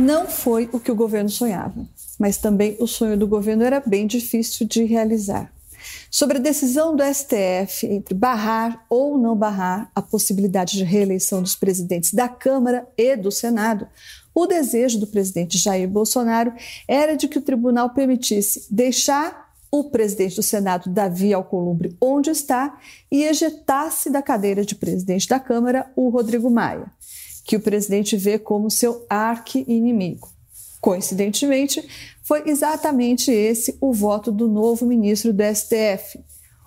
Não foi o que o governo sonhava, mas também o sonho do governo era bem difícil de realizar. Sobre a decisão do STF entre barrar ou não barrar a possibilidade de reeleição dos presidentes da Câmara e do Senado, o desejo do presidente Jair Bolsonaro era de que o tribunal permitisse deixar o presidente do Senado, Davi Alcolumbre, onde está e ejetasse da cadeira de presidente da Câmara o Rodrigo Maia, que o presidente vê como seu arqui-inimigo. Coincidentemente, foi exatamente esse o voto do novo ministro do STF,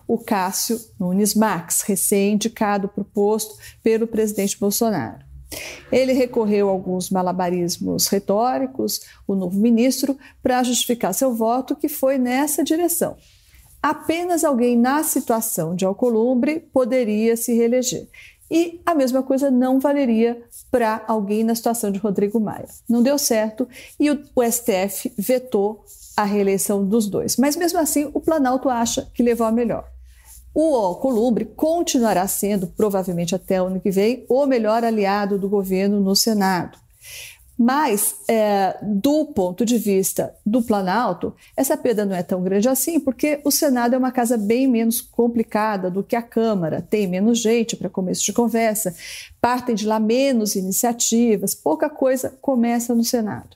o Cássio Nunes Marques, recém-indicado para o posto pelo presidente Bolsonaro. Ele recorreu a alguns malabarismos retóricos, o novo ministro, para justificar seu voto, que foi nessa direção. Apenas alguém na situação de Alcolumbre poderia se reeleger. E a mesma coisa não valeria para alguém na situação de Rodrigo Maia. Não deu certo e o, o STF vetou a reeleição dos dois. Mas mesmo assim, o Planalto acha que levou a melhor. O Alcolumbre continuará sendo, provavelmente até o ano que vem, o melhor aliado do governo no Senado. Mas, é, do ponto de vista do Planalto, essa perda não é tão grande assim, porque o Senado é uma casa bem menos complicada do que a Câmara, tem menos gente para começo de conversa, partem de lá menos iniciativas, pouca coisa começa no Senado.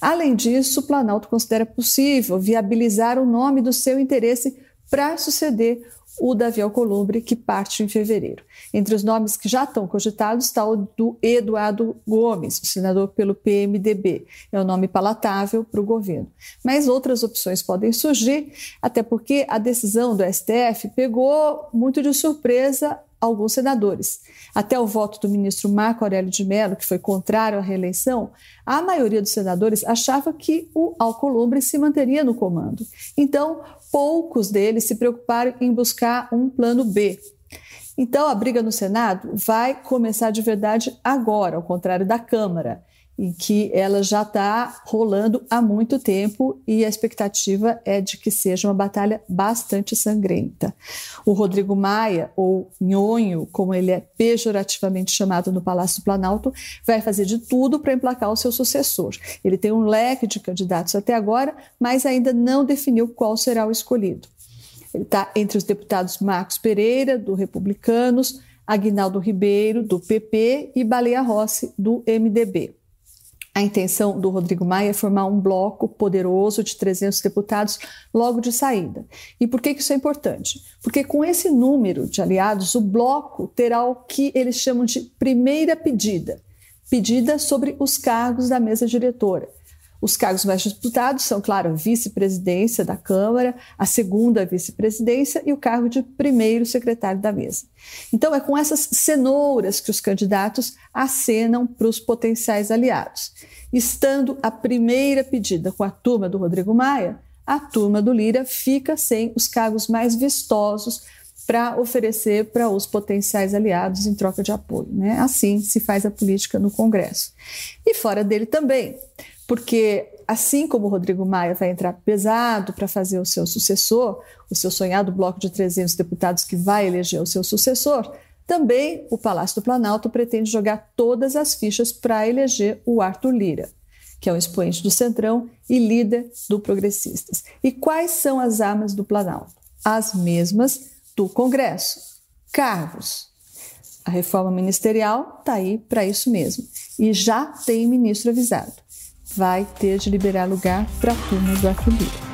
Além disso, o Planalto considera possível viabilizar o nome do seu interesse para suceder o Davi Alcolumbre, que parte em fevereiro. Entre os nomes que já estão cogitados está o do Eduardo Gomes, senador pelo PMDB. É um nome palatável para o governo. Mas outras opções podem surgir, até porque a decisão do STF pegou muito de surpresa alguns senadores. Até o voto do ministro Marco Aurélio de Mello, que foi contrário à reeleição, a maioria dos senadores achava que o Alcolumbre se manteria no comando. Então, poucos deles se preocuparam em buscar um plano B. Então, a briga no Senado vai começar de verdade agora, ao contrário da Câmara em que ela já está rolando há muito tempo e a expectativa é de que seja uma batalha bastante sangrenta. O Rodrigo Maia, ou Nhonho, como ele é pejorativamente chamado no Palácio do Planalto, vai fazer de tudo para emplacar o seu sucessor. Ele tem um leque de candidatos até agora, mas ainda não definiu qual será o escolhido. Ele está entre os deputados Marcos Pereira, do Republicanos, Aguinaldo Ribeiro, do PP, e Baleia Rossi, do MDB. A intenção do Rodrigo Maia é formar um bloco poderoso de 300 deputados logo de saída. E por que isso é importante? Porque com esse número de aliados, o bloco terá o que eles chamam de primeira pedida pedida sobre os cargos da mesa diretora. Os cargos mais disputados são, claro, a vice-presidência da Câmara, a segunda vice-presidência e o cargo de primeiro secretário da mesa. Então, é com essas cenouras que os candidatos acenam para os potenciais aliados. Estando a primeira pedida com a turma do Rodrigo Maia, a turma do Lira fica sem os cargos mais vistosos para oferecer para os potenciais aliados em troca de apoio. Né? Assim se faz a política no Congresso. E fora dele também porque assim como o Rodrigo Maia vai entrar pesado para fazer o seu sucessor, o seu sonhado bloco de 300 deputados que vai eleger o seu sucessor, também o Palácio do Planalto pretende jogar todas as fichas para eleger o Arthur Lira, que é um expoente do Centrão e líder do Progressistas. E quais são as armas do Planalto? As mesmas do Congresso: cargos. A reforma ministerial está aí para isso mesmo. E já tem ministro avisado vai ter de liberar lugar para a turma do Arthur